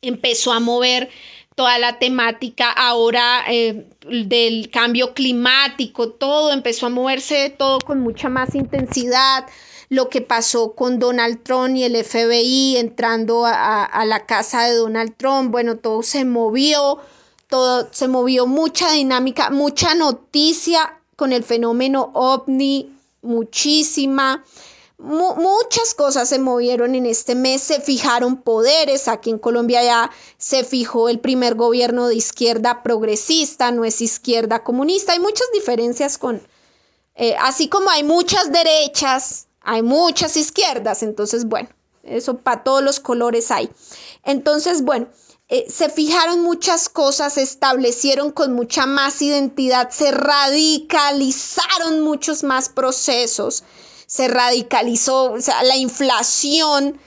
empezó a mover toda la temática ahora eh, del cambio climático, todo empezó a moverse, todo con mucha más intensidad. Lo que pasó con Donald Trump y el FBI entrando a, a la casa de Donald Trump, bueno, todo se movió, todo se movió, mucha dinámica, mucha noticia con el fenómeno ovni, muchísima muchas cosas se movieron en este mes, se fijaron poderes, aquí en Colombia ya se fijó el primer gobierno de izquierda progresista, no es izquierda comunista, hay muchas diferencias con, eh, así como hay muchas derechas, hay muchas izquierdas, entonces bueno, eso para todos los colores hay. Entonces, bueno, eh, se fijaron muchas cosas, se establecieron con mucha más identidad, se radicalizaron muchos más procesos se radicalizó, o sea, la inflación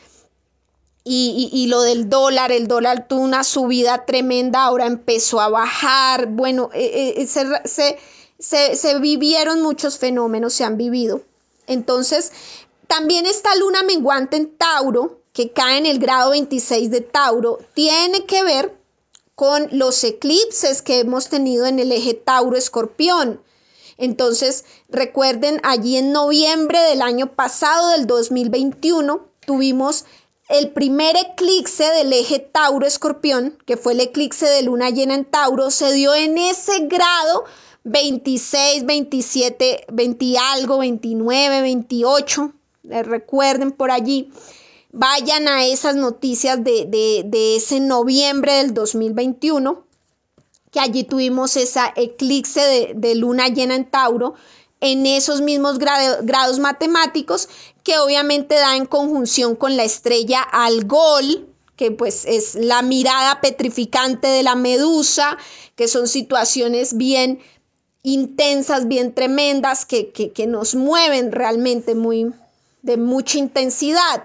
y, lo del dólar, el dólar tuvo una subida tremenda, ahora empezó a bajar, bueno, eh, eh, se, se vivieron muchos fenómenos, se han vivido. Entonces, también esta luna menguante en Tauro, que cae en el grado 26 de Tauro, tiene que ver con los eclipses que hemos tenido en el eje Tauro-Escorpión. Entonces, recuerden, allí en noviembre del año pasado, del 2021, tuvimos el primer eclipse del eje Tauro-Escorpión, que fue el eclipse de luna llena en Tauro, se dio en ese grado 26, 27, 20 algo, 29, 28. recuerden por allí. Vayan a esas noticias de, de ese noviembre del 2021 que allí tuvimos esa eclipse de, luna llena en Tauro, en esos mismos grados matemáticos, que obviamente da en conjunción con la estrella Algol, que pues es la mirada petrificante de la medusa, que son situaciones bien intensas, bien tremendas, que, que nos mueven realmente muy de mucha intensidad.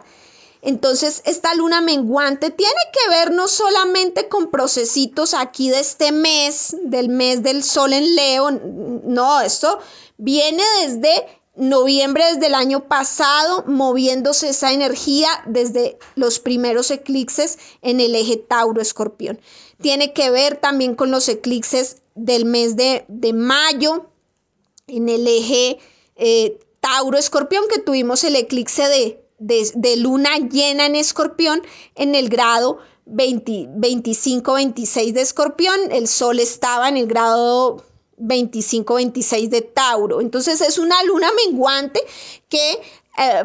Entonces, esta luna menguante tiene que ver no solamente con procesitos aquí de este mes, del mes del sol en Leo, no, esto viene desde noviembre desde el año pasado, moviéndose esa energía desde los primeros eclipses en el eje Tauro-Escorpión. Tiene que ver también con los eclipses del mes de, mayo en el eje eh, Tauro-Escorpión, que tuvimos el eclipse de de, luna llena en escorpión en el grado 25-26 de escorpión, el sol estaba en el grado 25-26 de Tauro. Entonces es una luna menguante que eh,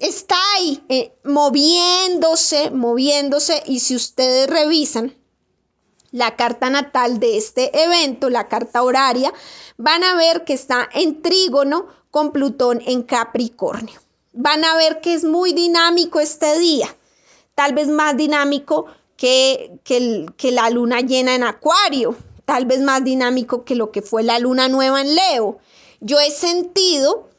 está ahí eh, moviéndose, moviéndose y si ustedes revisan la carta natal de este evento, la carta horaria, van a ver que está en trígono con Plutón en Capricornio van a ver que es muy dinámico este día, tal vez más dinámico que, que, la luna llena en Acuario, tal vez más dinámico que lo que fue la luna nueva en Leo. Yo he sentido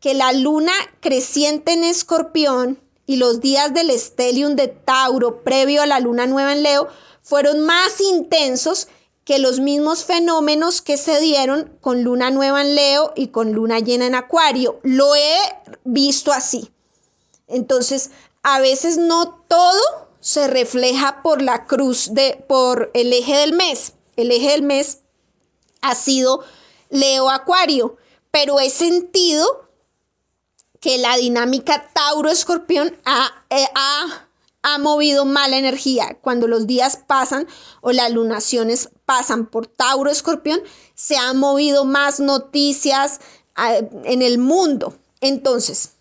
que la luna creciente en Escorpión y los días del estelium de Tauro previo a la luna nueva en Leo fueron más intensos que los mismos fenómenos que se dieron con luna nueva en Leo y con luna llena en Acuario. Lo he visto así. Entonces, a veces no todo se refleja por la cruz de por el eje del mes. El eje del mes ha sido Leo Acuario, pero he sentido que la dinámica Tauro Escorpión ha, eh, ha ha movido mala energía. Cuando los días pasan o las lunaciones pasan por Tauro Escorpión, se han movido más noticias ah, en el mundo. Entonces,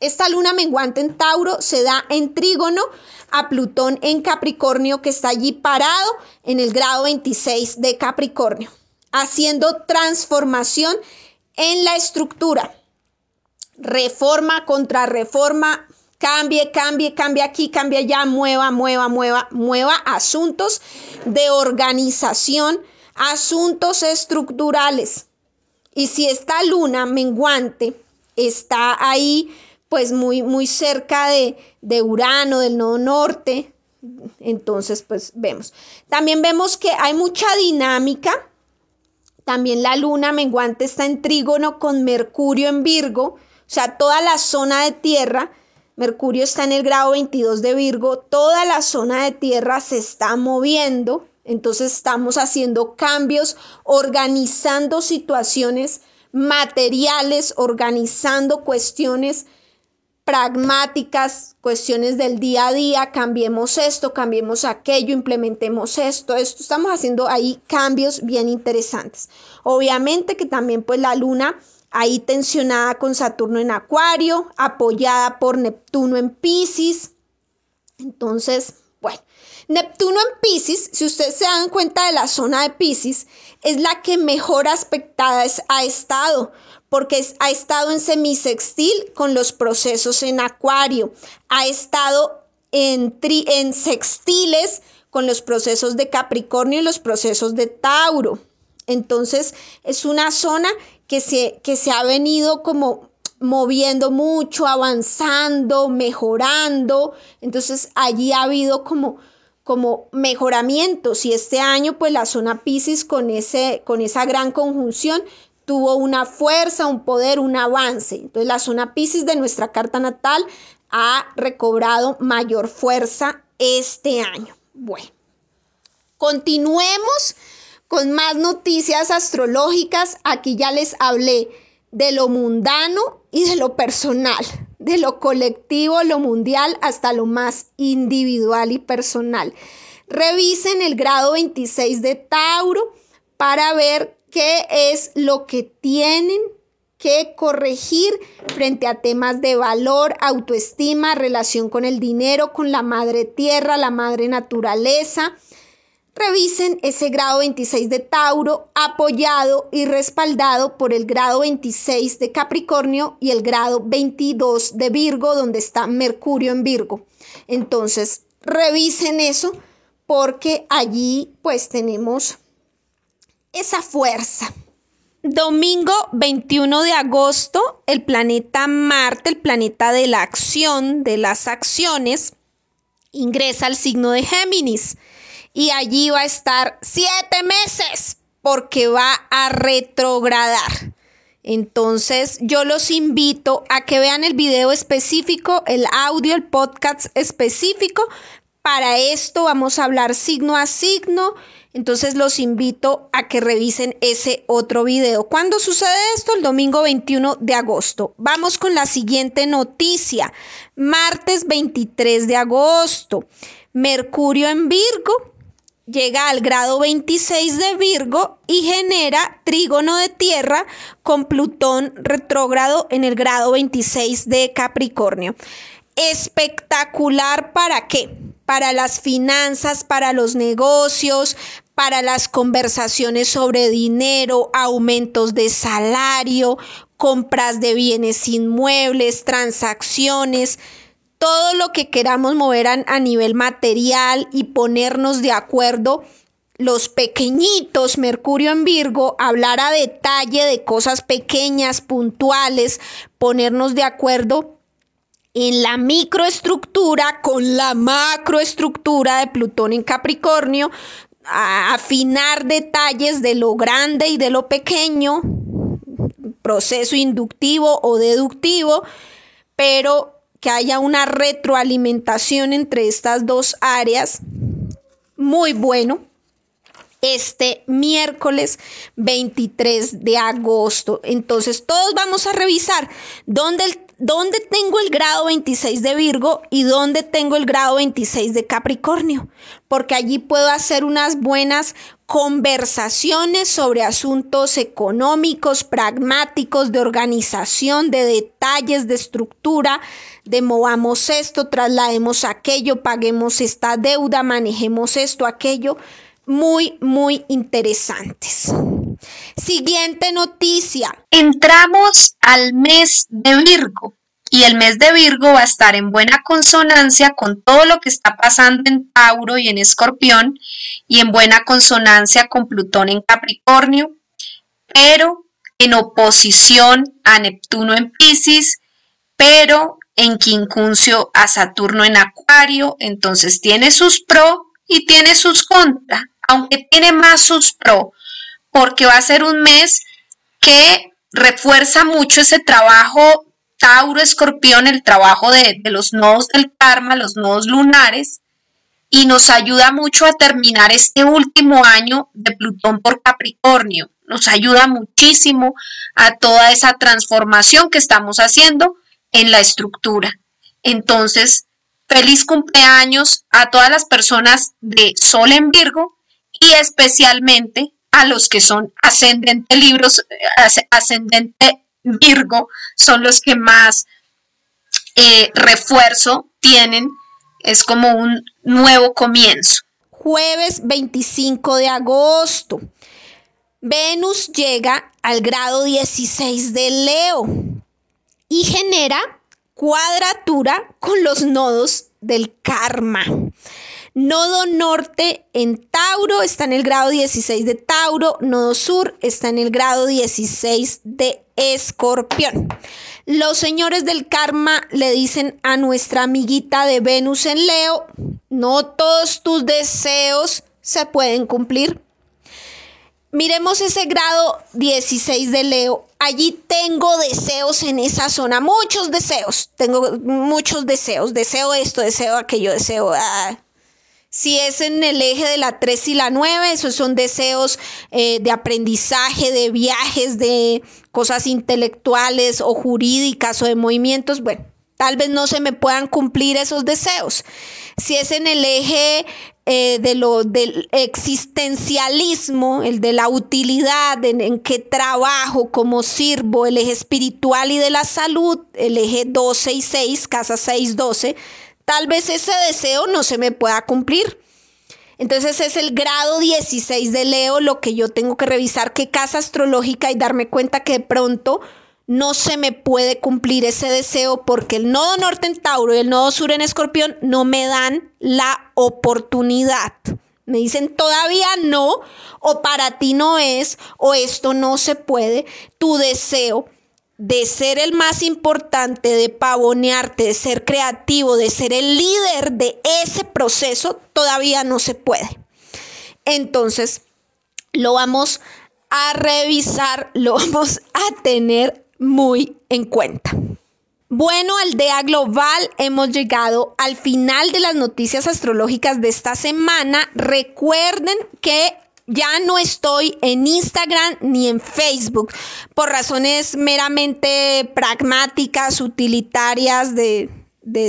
esta luna menguante en Tauro se da en trígono a Plutón en Capricornio, que está allí parado en el grado 26 de Capricornio, haciendo transformación en la estructura. Reforma contra reforma, Cambie, cambie, cambie aquí, cambie allá, mueva, mueva, mueva, mueva asuntos de organización, asuntos estructurales. Y si esta luna menguante está ahí, pues muy, muy cerca de, de Urano, del nodo norte, entonces pues vemos. También vemos que hay mucha dinámica. También la luna menguante está en trígono con Mercurio en Virgo, o sea, toda la zona de tierra Mercurio está en el grado 22 de Virgo, toda la zona de tierra se está moviendo Entonces estamos haciendo cambios, organizando situaciones materiales, organizando cuestiones pragmáticas, cuestiones del día a día, cambiemos esto, cambiemos aquello, implementemos esto, esto. Estamos haciendo ahí cambios bien interesantes. Obviamente que también pues la luna ahí tensionada con Saturno en Acuario, apoyada por Neptuno en Pisces. Entonces, bueno, Neptuno en Pisces, si ustedes se dan cuenta de la zona de Pisces, es la que mejor aspectada ha estado, porque ha estado en semisextil con los procesos en Acuario, ha estado en, en sextiles con los procesos de Capricornio y los procesos de Tauro. Entonces, es una zona que se, que se ha venido como moviendo mucho, avanzando, mejorando. Entonces, allí ha habido como como mejoramientos y este año pues la zona Pisces con, ese, con esa gran conjunción tuvo una fuerza, un poder, un avance. Entonces la zona Pisces de nuestra carta natal ha recobrado mayor fuerza este año. Bueno, continuemos con más noticias astrológicas. Aquí ya les hablé de lo mundano y de lo personal de lo colectivo, lo mundial, hasta lo más individual y personal. Revisen el grado 26 de Tauro para ver qué es lo que tienen que corregir frente a temas de valor, autoestima, relación con el dinero, con la madre tierra, la madre naturaleza, Revisen ese grado 26 de Tauro apoyado y respaldado por el grado 26 de Capricornio y el grado 22 de Virgo, donde está Mercurio en Virgo. Entonces, revisen eso porque allí pues tenemos esa fuerza. Domingo 21 de agosto, el planeta Marte, el planeta de la acción, de las acciones, ingresa al signo de Géminis y allí va a estar siete meses porque va a retrogradar. Entonces yo los invito a que vean el video específico, el audio, el podcast específico. Para esto vamos a hablar signo a signo. Entonces los invito a que revisen ese otro video. ¿Cuándo sucede esto? El domingo 21 de agosto. Vamos con la siguiente noticia. Martes 23 de agosto. Mercurio en Virgo llega al grado 26 de Virgo y genera trígono de tierra con Plutón retrógrado en el grado 26 de Capricornio. Espectacular para qué? Para las finanzas, para los negocios, para las conversaciones sobre dinero, aumentos de salario, compras de bienes inmuebles, transacciones todo lo que queramos mover a, nivel material y ponernos de acuerdo los pequeñitos, Mercurio en Virgo, hablar a detalle de cosas pequeñas, puntuales, ponernos de acuerdo en la microestructura con la macroestructura de Plutón en Capricornio, afinar detalles de lo grande y de lo pequeño, proceso inductivo o deductivo, pero que haya una retroalimentación entre estas dos áreas. Muy bueno. Este miércoles 23 de agosto. Entonces, todos vamos a revisar dónde, dónde tengo el grado 26 de Virgo y dónde tengo el grado 26 de Capricornio. Porque allí puedo hacer unas buenas conversaciones sobre asuntos económicos, pragmáticos, de organización, de detalles, de estructura, de movamos esto, traslademos aquello, paguemos esta deuda, manejemos esto, aquello. Muy, muy interesantes. Siguiente noticia. Entramos al mes de Virgo y el mes de Virgo va a estar en buena consonancia con todo lo que está pasando en Tauro y en Escorpión y en buena consonancia con Plutón en Capricornio, pero en oposición a Neptuno en Pisces, pero en quincuncio a Saturno en Acuario, entonces tiene sus pro y tiene sus contra, aunque tiene más sus pro, porque va a ser un mes que refuerza mucho ese trabajo Tauro Escorpión, el trabajo de, de los nodos del karma, los nodos lunares, y nos ayuda mucho a terminar este último año de Plutón por Capricornio. Nos ayuda muchísimo a toda esa transformación que estamos haciendo en la estructura. Entonces, feliz cumpleaños a todas las personas de Sol en Virgo y especialmente a los que son ascendente libros, ascendente Virgo, son los que más eh, refuerzo tienen. Es como un nuevo comienzo. Jueves 25 de agosto. Venus llega al grado 16 de Leo y genera cuadratura con los nodos del karma. Nodo norte en Tauro está en el grado 16 de Tauro, nodo sur está en el grado 16 de Escorpión. Los señores del karma le dicen a nuestra amiguita de Venus en Leo, no todos tus deseos se pueden cumplir. Miremos ese grado 16 de Leo. Allí tengo deseos en esa zona, muchos deseos. Tengo muchos deseos. Deseo esto, deseo aquello, deseo. Ah, si es en el eje de la 3 y la 9, esos son deseos eh, de aprendizaje, de viajes, de cosas intelectuales o jurídicas o de movimientos. Bueno, tal vez no se me puedan cumplir esos deseos. Si es en el eje eh, de lo, del existencialismo, el de la utilidad, en, en qué trabajo, cómo sirvo, el eje espiritual y de la salud, el eje 12 y 6, casa 6, 12 tal vez ese deseo no se me pueda cumplir. Entonces es el grado 16 de Leo lo que yo tengo que revisar qué casa astrológica y darme cuenta que de pronto no se me puede cumplir ese deseo porque el nodo norte en Tauro y el nodo sur en Escorpión no me dan la oportunidad. Me dicen todavía no, o para ti no es, o esto no se puede. Tu deseo de ser el más importante, de pavonearte, de ser creativo, de ser el líder de ese proceso, todavía no se puede. Entonces, lo vamos a revisar, lo vamos a tener muy en cuenta. Bueno, aldea global, hemos llegado al final de las noticias astrológicas de esta semana. Recuerden que ya no estoy en Instagram ni en Facebook por razones meramente pragmáticas, utilitarias de,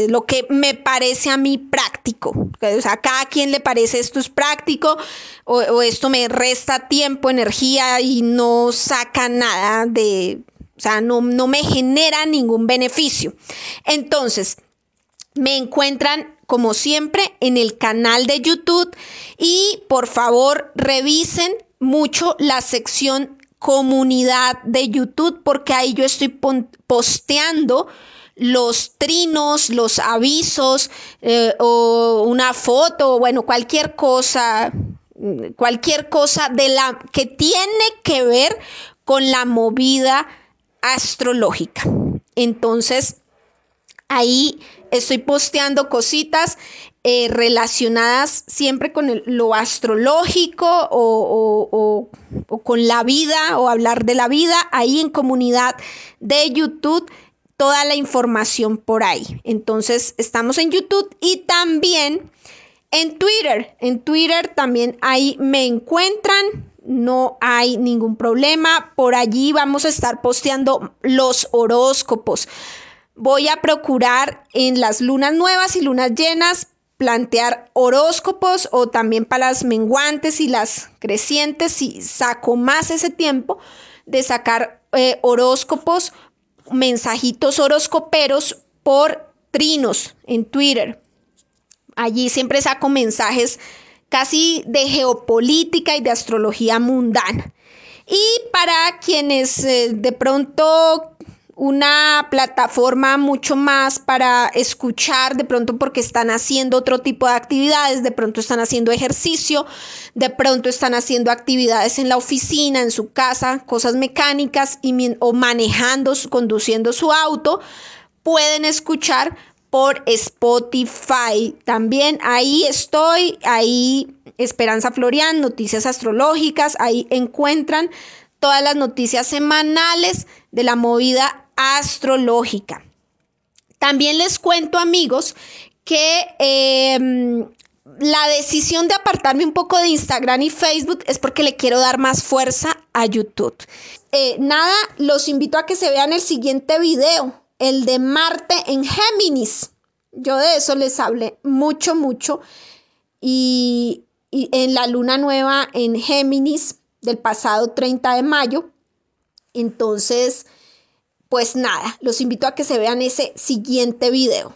lo que me parece a mí práctico. O sea, a cada quien le parece esto es práctico o, o esto me resta tiempo, energía y no saca nada de, o sea, no, no me genera ningún beneficio. Entonces, me encuentran como siempre en el canal de YouTube y por favor revisen mucho la sección comunidad de YouTube porque ahí yo estoy posteando los trinos, los avisos eh, o una foto, bueno, cualquier cosa, cualquier cosa de la que tiene que ver con la movida astrológica. Entonces, ahí estoy posteando cositas eh, relacionadas siempre con lo astrológico o, con la vida o hablar de la vida ahí en comunidad de YouTube toda la información por ahí. Entonces estamos en YouTube y también en Twitter. En Twitter también ahí me encuentran. No hay ningún problema. Por allí vamos a estar posteando los horóscopos. Voy a procurar en las lunas nuevas y lunas llenas plantear horóscopos o también para las menguantes y las crecientes si saco más ese tiempo de sacar eh, horóscopos, mensajitos horoscoperos por trinos en Twitter. Allí siempre saco mensajes casi de geopolítica y de astrología mundana. Y para quienes eh, de pronto una plataforma mucho más para escuchar de pronto porque están haciendo otro tipo de actividades, de pronto están haciendo ejercicio, de pronto están haciendo actividades en la oficina, en su casa, cosas mecánicas y, o manejando, conduciendo su auto, pueden escuchar por Spotify. También ahí estoy, ahí Esperanza Florian, noticias astrológicas, ahí encuentran todas las noticias semanales de la movida astrológica. También les cuento, amigos, que em, la decisión de apartarme un poco de Instagram y Facebook es porque le quiero dar más fuerza a YouTube. Eh, nada, los invito a que se vean el siguiente video, el de Marte en Géminis. Yo de eso les hablé mucho, mucho. Y, y en la luna nueva en Géminis del pasado 30 de mayo. Entonces, pues nada, los invito a que se vean ese siguiente video.